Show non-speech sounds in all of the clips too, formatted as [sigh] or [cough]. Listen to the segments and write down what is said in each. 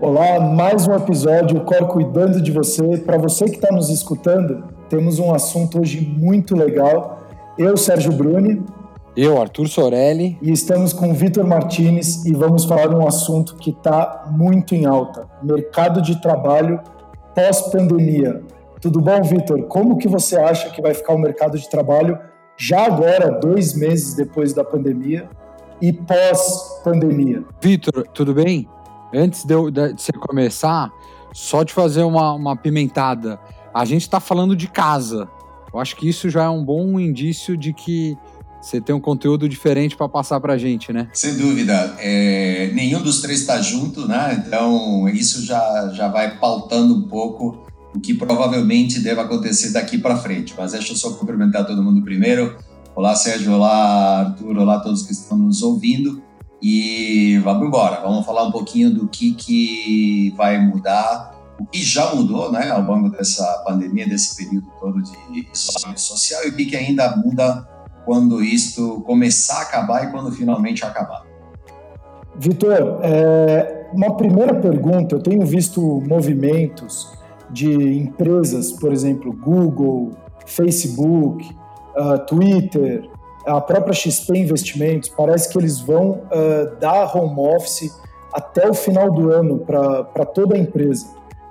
Olá, mais um episódio, o Cor cuidando de você. Para você que está nos escutando, temos um assunto hoje muito legal. Eu, Sérgio Bruni. Eu, Arthur Sorelli. E estamos com o Vitor Martinez e vamos falar de um assunto que está muito em alta: mercado de trabalho pós-pandemia. Tudo bom, Vitor? Como que você acha que vai ficar o mercado de trabalho já agora, dois meses depois da pandemia e pós-pandemia? Vitor, tudo bem? Antes de, eu, de você começar, só de fazer uma, uma pimentada. A gente está falando de casa. Eu acho que isso já é um bom indício de que você tem um conteúdo diferente para passar para a gente, né? Sem dúvida. É, nenhum dos três está junto, né? Então, isso já, já vai pautando um pouco o que provavelmente deve acontecer daqui para frente. Mas deixa eu só cumprimentar todo mundo primeiro. Olá, Sérgio. Olá, Arthur. Olá todos que estão nos ouvindo. E vamos embora, vamos falar um pouquinho do que, que vai mudar, o que já mudou né, ao longo dessa pandemia, desse período todo de isolamento social e o que, que ainda muda quando isto começar a acabar e quando finalmente acabar. Vitor, é, uma primeira pergunta, eu tenho visto movimentos de empresas, por exemplo, Google, Facebook, uh, Twitter, a própria XP Investimentos, parece que eles vão uh, dar home office até o final do ano para toda a empresa.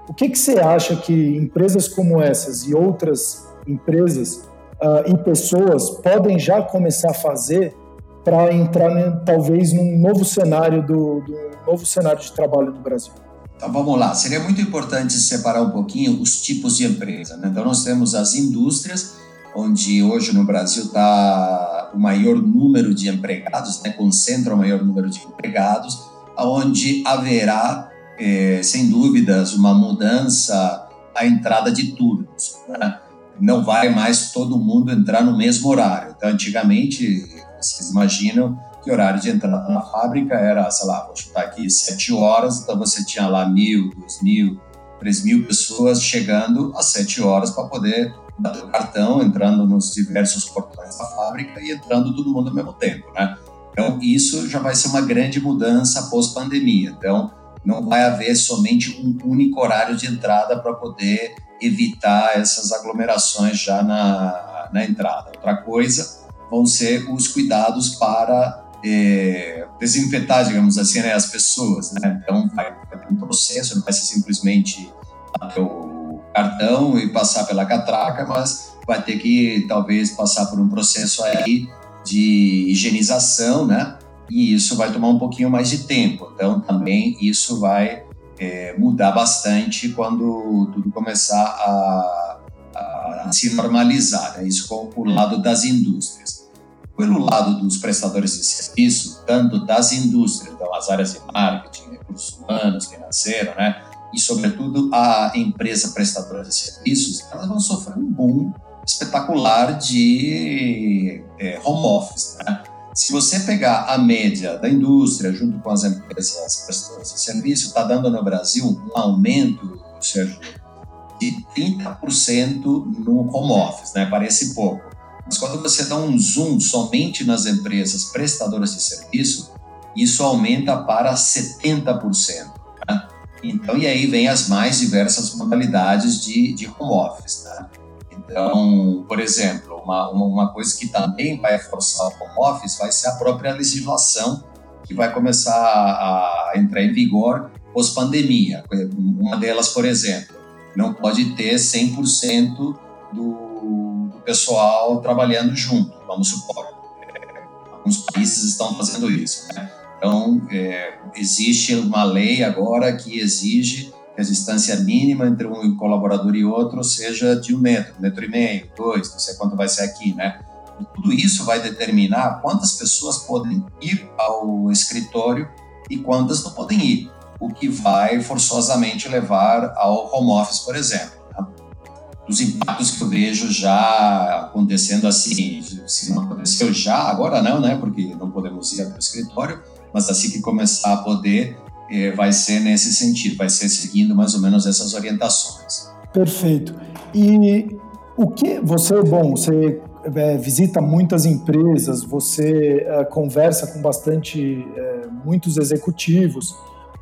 O que, que você acha que empresas como essas e outras empresas uh, e pessoas podem já começar a fazer para entrar, né, talvez, num novo cenário do, do novo cenário de trabalho no Brasil? Então vamos lá, seria muito importante separar um pouquinho os tipos de empresa. Né? Então nós temos as indústrias onde hoje no Brasil está o maior número de empregados, né, concentra o maior número de empregados, onde haverá, eh, sem dúvidas, uma mudança à entrada de turnos. Né? Não vai mais todo mundo entrar no mesmo horário. Então, antigamente, vocês imaginam que o horário de entrada na fábrica era, sei lá, vou chutar aqui, sete horas, então você tinha lá mil, duas mil, três mil pessoas chegando às sete horas para poder do cartão, entrando nos diversos portões da fábrica e entrando todo mundo ao mesmo tempo, né? Então, isso já vai ser uma grande mudança pós-pandemia. Então, não vai haver somente um único horário de entrada para poder evitar essas aglomerações já na, na entrada. Outra coisa vão ser os cuidados para é, desinfetar, digamos assim, né, as pessoas. Né? Então, vai, vai ter um processo, não vai ser simplesmente o cartão e passar pela catraca, mas vai ter que talvez passar por um processo aí de higienização, né? E isso vai tomar um pouquinho mais de tempo. Então também isso vai é, mudar bastante quando tudo começar a, a, a se normalizar. Né? Isso com o lado das indústrias. Pelo lado dos prestadores de serviço, tanto das indústrias, então as áreas de marketing, recursos humanos, financeiro, né? E, sobretudo, a empresa prestadora de serviços, elas vão sofrer um boom espetacular de é, home office. Né? Se você pegar a média da indústria junto com as empresas prestadoras de serviço, está dando no Brasil um aumento, Sérgio, de 30% no home office, né? Parece pouco. Mas quando você dá um zoom somente nas empresas prestadoras de serviço, isso aumenta para 70%. Então, e aí vem as mais diversas modalidades de, de home office, tá? Então, por exemplo, uma, uma coisa que também vai forçar o home office vai ser a própria legislação que vai começar a entrar em vigor pós-pandemia. Uma delas, por exemplo, não pode ter 100% do, do pessoal trabalhando junto, vamos supor. Alguns países estão fazendo isso, né? Então, é, existe uma lei agora que exige que a distância mínima entre um colaborador e outro seja de um metro, um metro e meio, dois, não sei quanto vai ser aqui, né? E tudo isso vai determinar quantas pessoas podem ir ao escritório e quantas não podem ir. o que vai forçosamente levar ao home office, por exemplo. Né? Os impactos que eu vejo já acontecendo assim, se não aconteceu já, agora não, né? Porque não podemos ir para o escritório, mas assim que começar a poder, eh, vai ser nesse sentido, vai ser seguindo mais ou menos essas orientações. Perfeito. E o que você, bom, você é, visita muitas empresas, você é, conversa com bastante é, muitos executivos.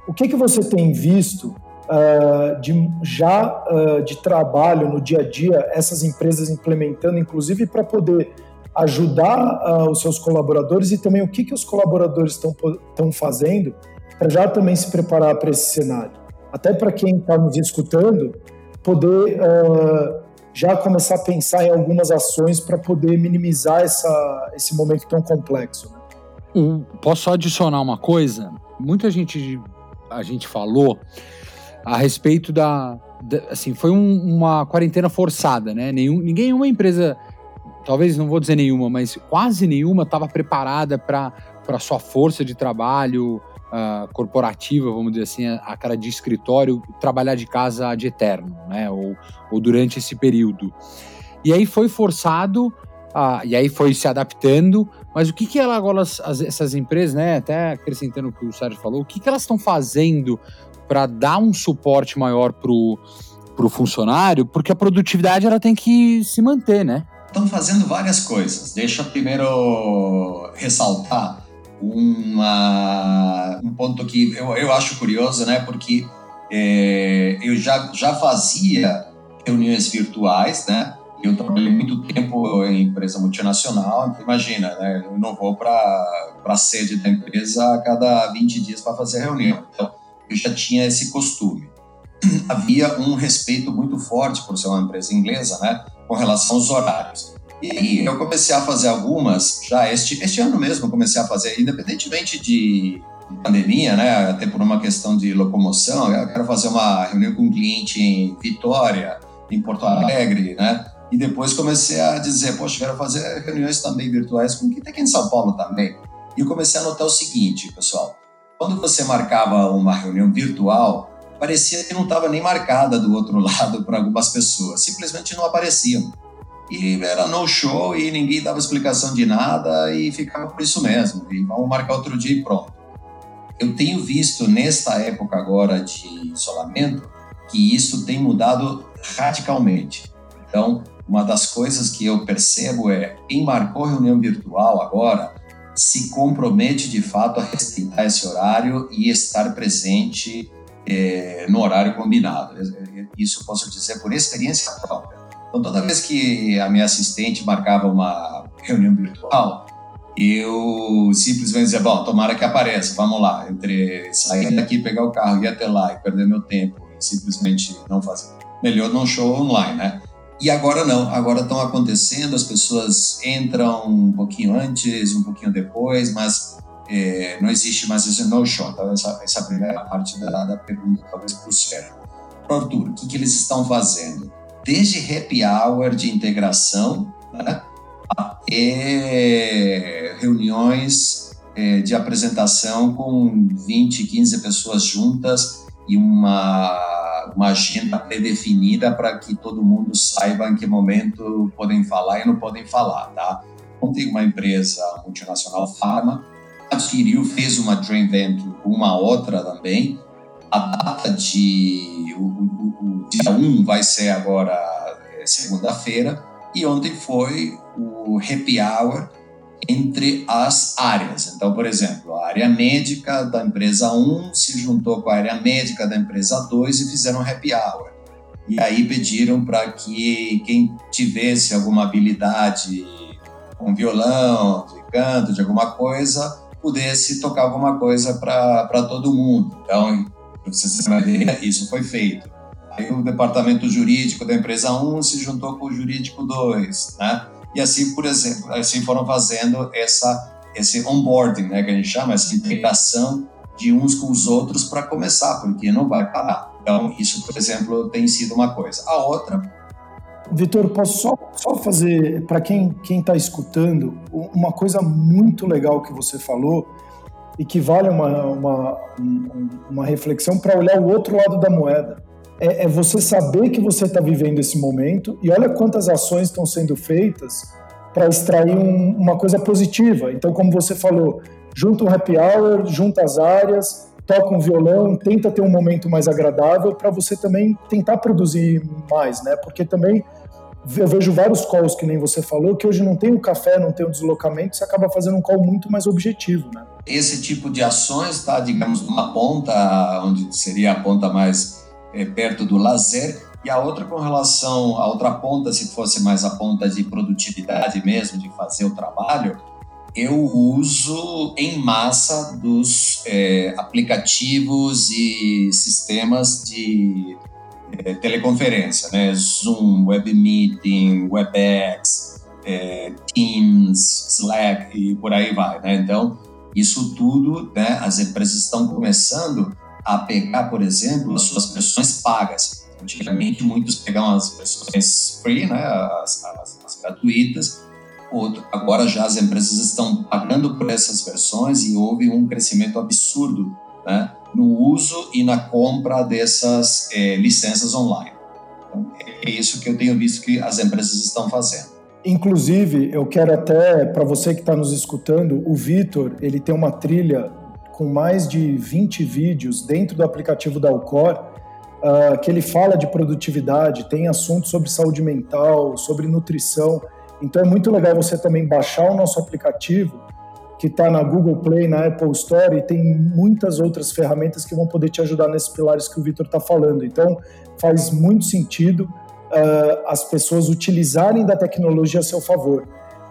O que que você tem visto uh, de já uh, de trabalho no dia a dia essas empresas implementando, inclusive para poder ajudar uh, os seus colaboradores e também o que que os colaboradores estão fazendo para já também se preparar para esse cenário. Até para quem está nos escutando poder já começar a pensar em algumas ações para poder minimizar essa, esse momento tão complexo. Né? Posso só adicionar uma coisa? Muita gente a gente falou a respeito da, da assim foi um, uma quarentena forçada, né? Nenhum, ninguém, uma empresa, talvez não vou dizer nenhuma, mas quase nenhuma estava preparada para para sua força de trabalho, uh, corporativa, vamos dizer assim, a, a, cara de escritório, trabalhar de casa de eterno, né? Ou, ou durante esse período. E aí foi forçado, uh, e aí foi se adaptando, mas o que, que ela, agora, as, essas empresas, né? Até acrescentando o que o Sérgio falou, o que, que elas estão fazendo para dar um suporte maior para o funcionário? Porque a produtividade ela tem que se manter, né? Estão fazendo várias coisas. Deixa eu primeiro ressaltar uma, um ponto que eu, eu acho curioso, né? Porque é, eu já, já fazia reuniões virtuais, né? Eu trabalhei muito tempo em empresa multinacional, então imagina, né? Eu não vou para a sede da empresa a cada 20 dias para fazer reunião. Então, eu já tinha esse costume. Havia um respeito muito forte por ser uma empresa inglesa, né? Com relação aos horários. E eu comecei a fazer algumas, já este, este ano mesmo comecei a fazer, independentemente de pandemia, né, até por uma questão de locomoção, eu quero fazer uma reunião com um cliente em Vitória, em Porto Alegre, né, e depois comecei a dizer, poxa, quero fazer reuniões também virtuais com quem tem aqui em São Paulo também. E eu comecei a notar o seguinte, pessoal, quando você marcava uma reunião virtual, parecia que não estava nem marcada do outro [laughs] lado para algumas pessoas, simplesmente não apareciam e era no show e ninguém dava explicação de nada e ficava por isso mesmo. E vamos marcar outro dia e pronto. Eu tenho visto nesta época agora de isolamento que isso tem mudado radicalmente. Então, uma das coisas que eu percebo é quem marcou reunião virtual agora se compromete de fato a respeitar esse horário e estar presente é, no horário combinado. Isso eu posso dizer por experiência própria. Então, toda vez que a minha assistente marcava uma reunião virtual, eu simplesmente dizia, bom, tomara que apareça, vamos lá, entre sair daqui, pegar o carro, ir até lá e perder meu tempo e simplesmente não fazer. Melhor não show online, né? E agora não, agora estão acontecendo, as pessoas entram um pouquinho antes, um pouquinho depois, mas é, não existe mais esse no-show. Então, essa, essa primeira parte da, da pergunta, talvez para o Sérgio. Arthur, o que, que eles estão fazendo? desde happy hour de integração né, até reuniões é, de apresentação com 20, 15 pessoas juntas e uma, uma agenda pré-definida para que todo mundo saiba em que momento podem falar e não podem falar, tá? Ontem uma empresa multinacional Pharma adquiriu, fez uma joint venture com uma outra também, a data de. O, o, o dia 1 vai ser agora é, segunda-feira, e ontem foi o happy hour entre as áreas. Então, por exemplo, a área médica da empresa 1 se juntou com a área médica da empresa 2 e fizeram um happy hour. E aí pediram para que quem tivesse alguma habilidade com violão, de canto, de alguma coisa, pudesse tocar alguma coisa para todo mundo. Então, isso foi feito. Aí o departamento jurídico da empresa 1 se juntou com o jurídico 2, né? E assim, por exemplo, assim foram fazendo essa esse onboarding, né, que a gente chama, essa integração de uns com os outros para começar, porque não vai parar. Então, isso, por exemplo, tem sido uma coisa. A outra. Vitor, posso só, só fazer, para quem está escutando, uma coisa muito legal que você falou equivale a uma, uma, uma reflexão para olhar o outro lado da moeda. É, é você saber que você está vivendo esse momento e olha quantas ações estão sendo feitas para extrair um, uma coisa positiva. Então, como você falou, junta um happy hour, junta as áreas, toca um violão, tenta ter um momento mais agradável para você também tentar produzir mais, né? Porque também eu vejo vários calls que nem você falou, que hoje não tem o café, não tem o deslocamento, você acaba fazendo um call muito mais objetivo, né? Esse tipo de ações está, digamos, numa ponta, onde seria a ponta mais é, perto do lazer, e a outra com relação à outra ponta, se fosse mais a ponta de produtividade mesmo, de fazer o trabalho, eu uso em massa dos é, aplicativos e sistemas de é, teleconferência, né? Zoom, WebMeeting, WebEx, é, Teams, Slack e por aí vai, né? Então, isso tudo, né? As empresas estão começando a pegar, por exemplo, as suas versões pagas. Antigamente, muitos pegavam as versões free, né? as, as, as gratuitas, outro. Agora já as empresas estão pagando por essas versões e houve um crescimento absurdo né, no uso e na compra dessas é, licenças online. Então, é isso que eu tenho visto que as empresas estão fazendo. Inclusive, eu quero até, para você que está nos escutando, o Vitor, ele tem uma trilha com mais de 20 vídeos dentro do aplicativo da Alcor, uh, que ele fala de produtividade, tem assuntos sobre saúde mental, sobre nutrição. Então é muito legal você também baixar o nosso aplicativo, que está na Google Play, na Apple Store, e tem muitas outras ferramentas que vão poder te ajudar nesses pilares que o Vitor está falando. Então faz muito sentido uh, as pessoas utilizarem da tecnologia a seu favor.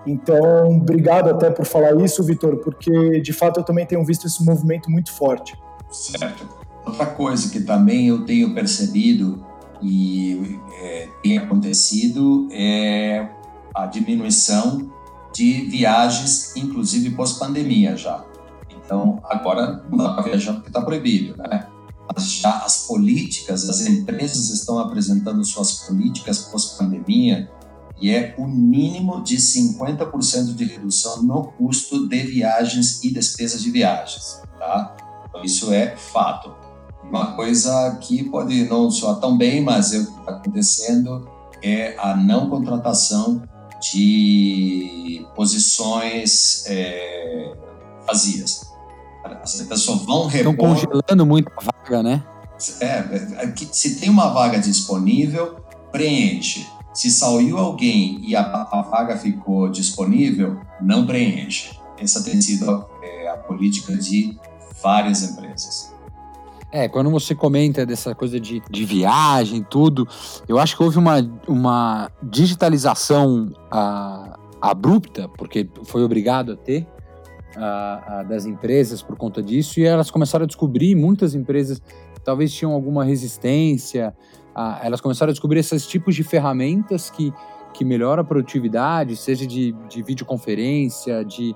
Então, obrigado até por falar isso, Vitor, porque de fato eu também tenho visto esse movimento muito forte. Certo. Outra coisa que também eu tenho percebido e é, tem acontecido é a diminuição de viagens, inclusive pós-pandemia já. Então, agora não dá para viajar porque está proibido, né? Mas já as políticas, as empresas estão apresentando suas políticas pós-pandemia e é o mínimo de 50% de redução no custo de viagens e despesas de viagens, tá? Então, isso é fato. Uma coisa que pode não soar tão bem, mas é o que está acontecendo é a não contratação de posições é, vazias. As pessoas vão repor... Estão congelando muito a vaga, né? É, é se tem uma vaga disponível, preenche. Se saiu alguém e a, a vaga ficou disponível, não preenche. Essa tem sido é, a política de várias empresas. É, quando você comenta dessa coisa de, de viagem, tudo, eu acho que houve uma, uma digitalização uh, abrupta, porque foi obrigado a ter, uh, uh, das empresas por conta disso, e elas começaram a descobrir, muitas empresas talvez tinham alguma resistência, elas começaram a descobrir esses tipos de ferramentas que, que melhoram a produtividade, seja de, de videoconferência, de,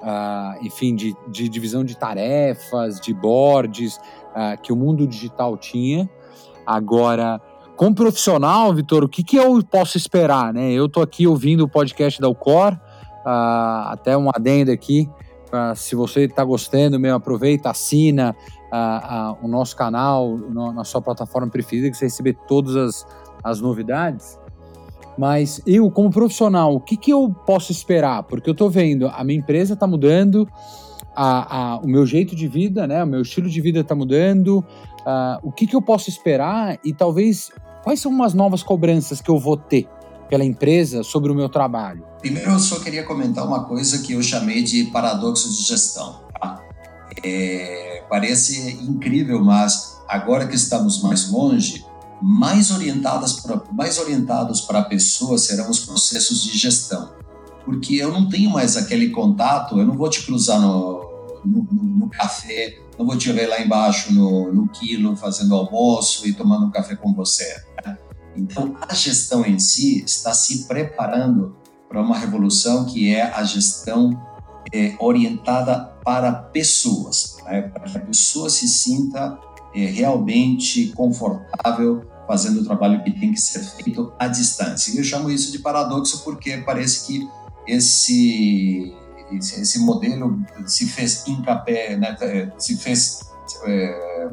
Uh, enfim, de, de, divisão de tarefas, de boards, uh, que o mundo digital tinha. Agora, como profissional, Vitor, o que, que eu posso esperar? Né? Eu estou aqui ouvindo o podcast da Ucor, uh, até um adendo aqui, se você está gostando, meu, aproveita, assina o nosso canal no, na sua plataforma preferida, que você receber todas as, as novidades. Mas eu, como profissional, o que, que eu posso esperar? Porque eu estou vendo, a minha empresa está mudando, a, a, o meu jeito de vida, né, o meu estilo de vida está mudando. O que, que eu posso esperar e talvez quais são umas novas cobranças que eu vou ter pela empresa sobre o meu trabalho? Primeiro, eu só queria comentar uma coisa que eu chamei de paradoxo de gestão. Tá? É, parece incrível, mas agora que estamos mais longe, mais orientadas mais orientados para a pessoa serão os processos de gestão, porque eu não tenho mais aquele contato, eu não vou te cruzar no, no, no café, não vou te ver lá embaixo no, no quilo fazendo almoço e tomando um café com você. Né? Então, a gestão em si está se preparando para uma revolução que é a gestão é, orientada para pessoas, né? para que a pessoa se sinta é, realmente confortável fazendo o trabalho que tem que ser feito à distância. E eu chamo isso de paradoxo porque parece que esse esse, esse modelo se fez encapé, né, se fez é,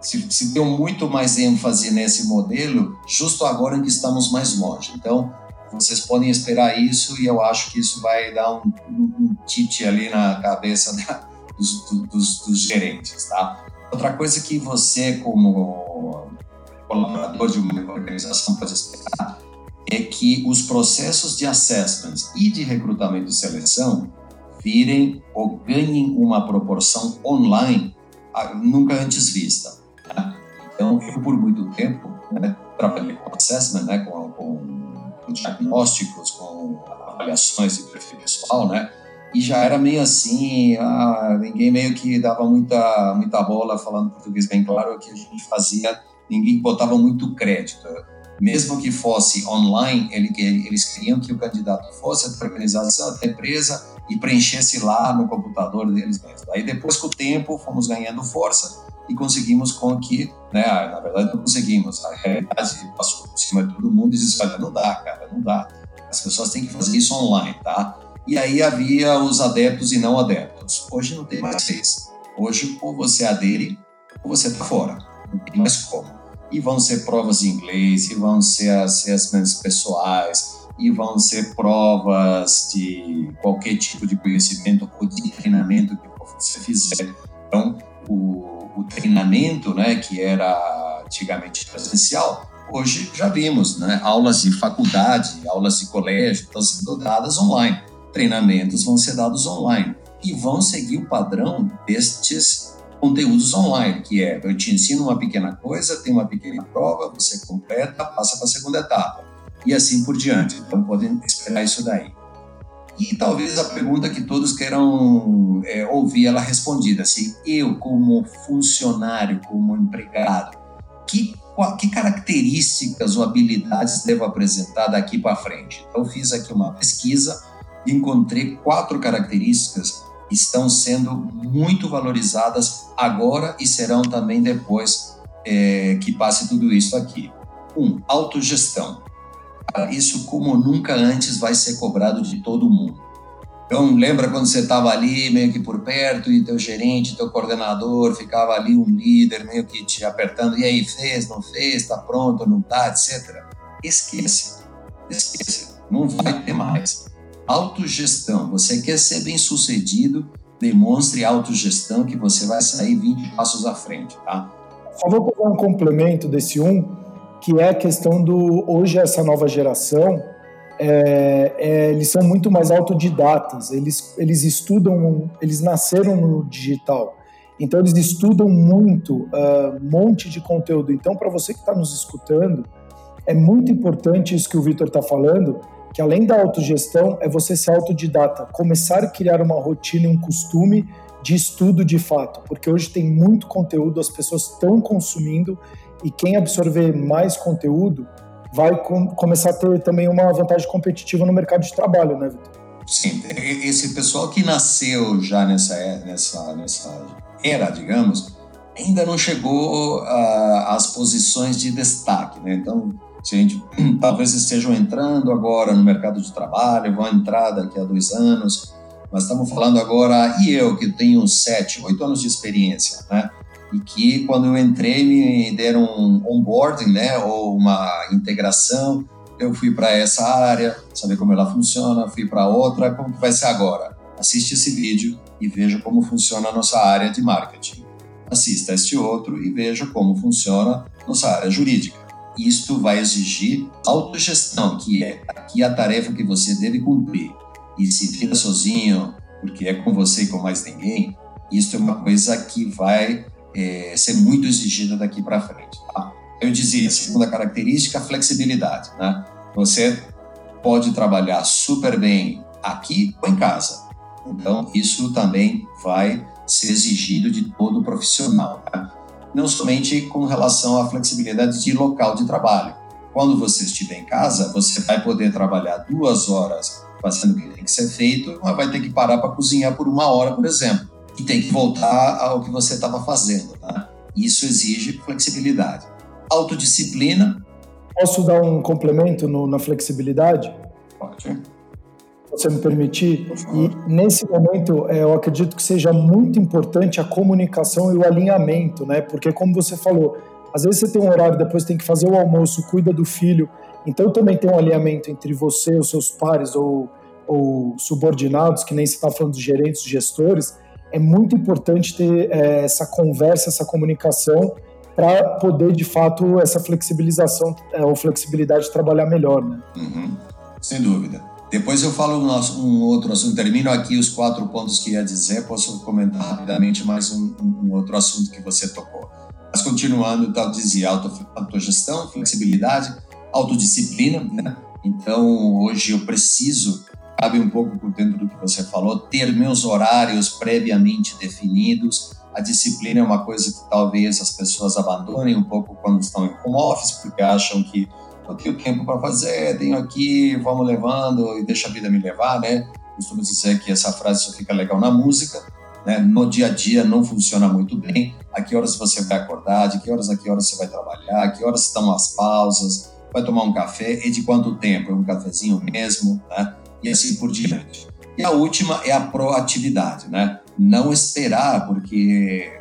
se, se, deu muito mais ênfase nesse modelo justo agora em que estamos mais longe. Então, vocês podem esperar isso e eu acho que isso vai dar um, um, um tite ali na cabeça da, dos, dos, dos, gerentes, tá? Outra coisa que você, como colaborador de uma organização, pode esperar é que os processos de assessments e de recrutamento e seleção virem ou ganhem uma proporção online nunca antes vista. Né? Então, eu por muito tempo né, trabalhei com assessment, né, com, com, com diagnósticos, com avaliações de perfil pessoal, né? E já era meio assim, ah, ninguém meio que dava muita, muita bola, falando português bem claro, o que a gente fazia, ninguém botava muito crédito. Mesmo que fosse online, ele, eles queriam que o candidato fosse a organização da empresa e preenchesse lá no computador deles mesmos. Aí depois, com o tempo, fomos ganhando força e conseguimos com que, né, na verdade não conseguimos, a realidade passou por cima de todo mundo e disse, olha, não dá, cara, não dá. As pessoas têm que fazer isso online, tá? E aí havia os adeptos e não adeptos. Hoje não tem mais isso. Hoje, ou você adere, ou você está fora. Não tem mais como. E vão ser provas de inglês, e vão ser assessments pessoais, e vão ser provas de qualquer tipo de conhecimento ou de treinamento que você fizer. Então, o, o treinamento, né, que era antigamente presencial, hoje já vimos, né, aulas de faculdade, aulas de colégio estão sendo dadas online, treinamentos vão ser dados online e vão seguir o padrão destes conteúdos online, que é eu te ensino uma pequena coisa, tem uma pequena prova, você completa, passa para a segunda etapa e assim por diante. Então podem esperar isso daí. E talvez a pergunta que todos queiram é, ouvir ela respondida, assim, eu como funcionário, como empregado, que, que características ou habilidades devo apresentar daqui para frente? Então fiz aqui uma pesquisa encontrei quatro características que estão sendo muito valorizadas agora e serão também depois é, que passe tudo isso aqui. Um, autogestão isso como nunca antes vai ser cobrado de todo mundo. Então, lembra quando você estava ali meio que por perto e teu gerente, teu coordenador ficava ali um líder meio que te apertando, e aí, fez, não fez, está pronto, não está, etc. Esquece, esquece, não vai ter mais. Autogestão, você quer ser bem sucedido, demonstre autogestão que você vai sair 20 passos à frente, tá? Só vou fazer um complemento desse um, que é a questão do hoje essa nova geração é, é, eles são muito mais autodidatas. Eles eles estudam eles nasceram no digital. Então eles estudam muito um uh, monte de conteúdo. Então para você que está nos escutando é muito importante isso que o Vitor está falando que além da autogestão é você ser autodidata começar a criar uma rotina e um costume de estudo de fato porque hoje tem muito conteúdo as pessoas estão consumindo e quem absorver mais conteúdo vai com, começar a ter também uma vantagem competitiva no mercado de trabalho, né, Vitor? Sim, esse pessoal que nasceu já nessa, nessa, nessa era, digamos, ainda não chegou às posições de destaque, né? Então, gente [clears throat] talvez estejam entrando agora no mercado de trabalho, vão entrar daqui a dois anos, mas estamos falando agora, e eu que tenho sete, oito anos de experiência, né? e que quando eu entrei me deram um onboarding, né, ou uma integração. Eu fui para essa área, saber como ela funciona, fui para outra, como que vai ser agora? Assiste esse vídeo e veja como funciona a nossa área de marketing. Assista este outro e veja como funciona nossa área jurídica. Isto vai exigir autogestão, que é aqui a tarefa que você deve cumprir. E se vira sozinho, porque é com você e com mais ninguém, isso é uma coisa que vai é, ser muito exigida daqui para frente. Tá? Eu dizia, segunda característica, flexibilidade. Né? Você pode trabalhar super bem aqui ou em casa. Então, isso também vai ser exigido de todo profissional. Né? Não somente com relação à flexibilidade de local de trabalho. Quando você estiver em casa, você vai poder trabalhar duas horas fazendo o que tem que ser feito, mas vai ter que parar para cozinhar por uma hora, por exemplo e tem que voltar ao que você estava fazendo. Tá? Isso exige flexibilidade. Autodisciplina. Posso dar um complemento no, na flexibilidade? Pode. Você me permitir. E nesse momento, é, eu acredito que seja muito importante a comunicação e o alinhamento, né? Porque, como você falou, às vezes você tem um horário, depois tem que fazer o almoço, cuida do filho. Então, também tem um alinhamento entre você, os seus pares ou, ou subordinados, que nem você está falando dos gerentes, gestores. É muito importante ter é, essa conversa, essa comunicação para poder, de fato, essa flexibilização é, ou flexibilidade de trabalhar melhor, né? Uhum. Sem dúvida. Depois eu falo um, um outro assunto, termino aqui os quatro pontos que ia dizer, posso comentar rapidamente mais um, um outro assunto que você tocou. Mas continuando, então, dizia auto, autogestão, flexibilidade, autodisciplina, né? Então, hoje eu preciso, cabe um pouco por dentro do que você falou, ter meus horários previamente definidos, a disciplina é uma coisa que talvez as pessoas abandonem um pouco quando estão em home office, porque acham que eu tenho tempo para fazer, tenho aqui, vamos levando e deixa a vida me levar, né? Costumo dizer que essa frase só fica legal na música, né? No dia a dia não funciona muito bem. A que horas você vai acordar, de que horas a que horas você vai trabalhar, a que horas estão as pausas, vai tomar um café e de quanto tempo? É um cafezinho mesmo, né? E assim por diante. E a última é a proatividade, né? Não esperar, porque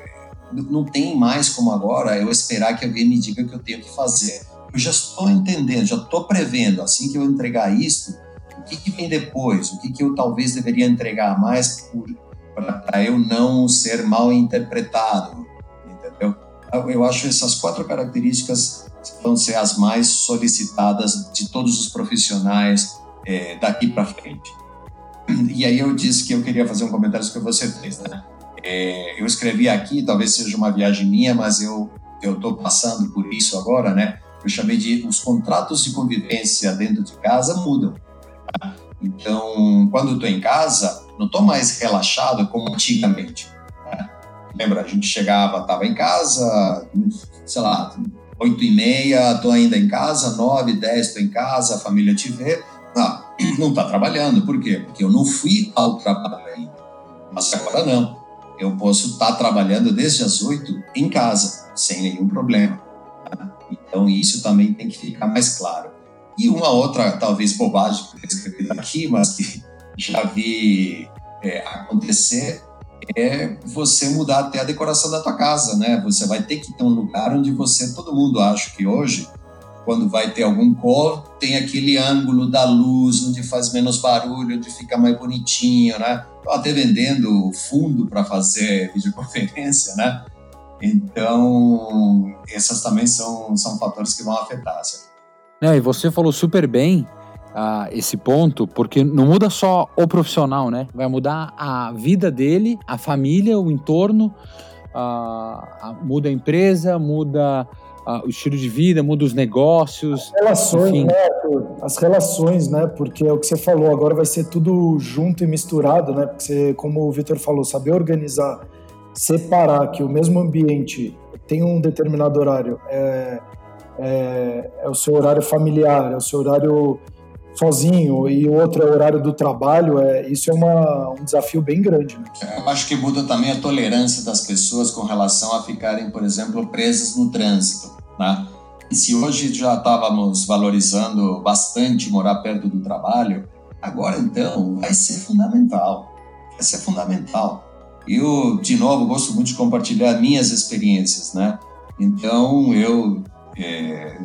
não tem mais como agora eu esperar que alguém me diga o que eu tenho que fazer. Eu já estou entendendo, já estou prevendo, assim que eu entregar isso, o que, que vem depois, o que, que eu talvez deveria entregar mais para eu não ser mal interpretado, entendeu? Eu acho essas quatro características vão ser as mais solicitadas de todos os profissionais é, daqui para frente. E aí eu disse que eu queria fazer um comentário sobre o que você fez, né? É, eu escrevi aqui, talvez seja uma viagem minha, mas eu eu estou passando por isso agora, né? Eu chamei de os contratos de convivência dentro de casa mudam. Tá? Então, quando eu estou em casa, não estou mais relaxado como antigamente. Né? Lembra, a gente chegava, estava em casa, sei lá, oito e meia, estou ainda em casa, nove, dez, estou em casa, a família te vê. Não, não está trabalhando. Por quê? Porque eu não fui ao trabalho ainda. Mas agora não. Eu posso estar tá trabalhando desde as oito em casa, sem nenhum problema. Então, isso também tem que ficar mais claro. E uma outra, talvez, bobagem que eu escrevi aqui, mas que já vi é, acontecer, é você mudar até a decoração da tua casa, né? Você vai ter que ter um lugar onde você, todo mundo acha que hoje quando vai ter algum call, tem aquele ângulo da luz, onde faz menos barulho, onde fica mais bonitinho, né? Estou até vendendo fundo para fazer [laughs] videoconferência, né? Então, essas também são, são fatores que vão afetar. Sabe? É, e você falou super bem uh, esse ponto, porque não muda só o profissional, né? Vai mudar a vida dele, a família, o entorno, uh, muda a empresa, muda o estilo de vida, muda os negócios. As relações, enfim. né, As relações, né? Porque é o que você falou, agora vai ser tudo junto e misturado, né? Porque você, como o Vitor falou, saber organizar, separar que o mesmo ambiente tem um determinado horário, é, é, é o seu horário familiar, é o seu horário sozinho e o outro é o horário do trabalho, é, isso é uma, um desafio bem grande. Né? Eu acho que muda também a tolerância das pessoas com relação a ficarem, por exemplo, presas no trânsito. Né? Se hoje já estávamos valorizando bastante morar perto do trabalho, agora então vai ser fundamental. Vai ser fundamental. Eu, de novo, gosto muito de compartilhar minhas experiências, né? Então, eu é,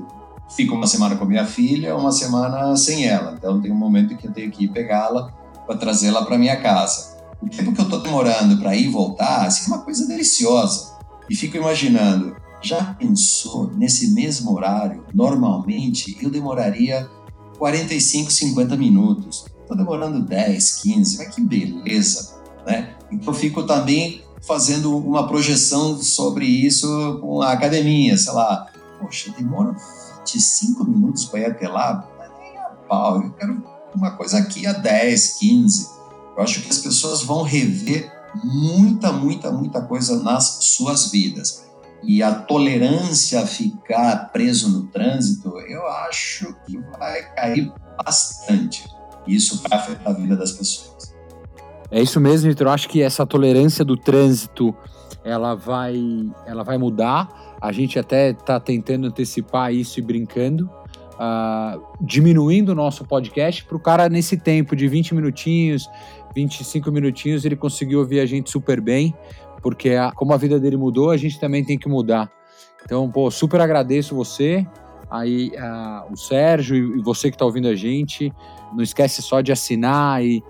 fico uma semana com minha filha, uma semana sem ela. Então, tem um momento que eu tenho que ir pegá-la para trazê-la para minha casa. O tempo que eu estou demorando para ir e voltar, assim, é uma coisa deliciosa. E fico imaginando, já pensou nesse mesmo horário? Normalmente eu demoraria 45, 50 minutos. Estou demorando 10, 15, mas que beleza, né? Eu fico também fazendo uma projeção sobre isso com a academia, sei lá. Poxa, demora 25 minutos para ir até lá? Nem a pau, eu quero uma coisa aqui a 10, 15. Eu acho que as pessoas vão rever muita, muita, muita coisa nas suas vidas e a tolerância a ficar preso no trânsito, eu acho que vai cair bastante. Isso vai afetar a vida das pessoas. É isso mesmo, Vitor. Eu acho que essa tolerância do trânsito ela vai, ela vai mudar. A gente até está tentando antecipar isso e brincando, uh, diminuindo o nosso podcast para o cara, nesse tempo de 20 minutinhos, 25 minutinhos, ele conseguiu ouvir a gente super bem, porque a, como a vida dele mudou, a gente também tem que mudar. Então, pô, super agradeço você, aí uh, o Sérgio e você que está ouvindo a gente. Não esquece só de assinar e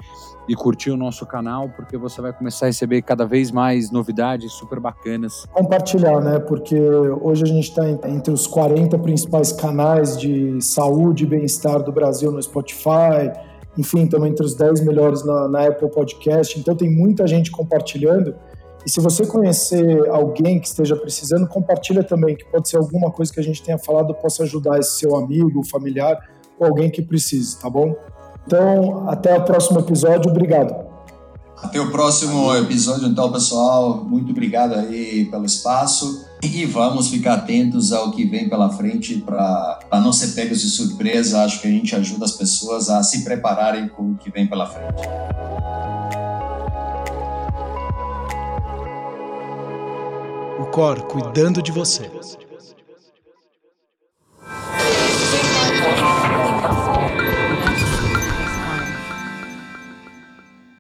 e curtir o nosso canal, porque você vai começar a receber cada vez mais novidades super bacanas. Compartilhar, né? Porque hoje a gente está entre os 40 principais canais de saúde e bem-estar do Brasil no Spotify. Enfim, estamos entre os 10 melhores na, na Apple Podcast. Então tem muita gente compartilhando. E se você conhecer alguém que esteja precisando, compartilha também, que pode ser alguma coisa que a gente tenha falado possa ajudar esse seu amigo, familiar ou alguém que precise, tá bom? Então, até o próximo episódio. Obrigado. Até o próximo episódio, então, pessoal. Muito obrigado aí pelo espaço. E vamos ficar atentos ao que vem pela frente para não ser pegos de surpresa. Acho que a gente ajuda as pessoas a se prepararem com o que vem pela frente. O Cor cuidando de você.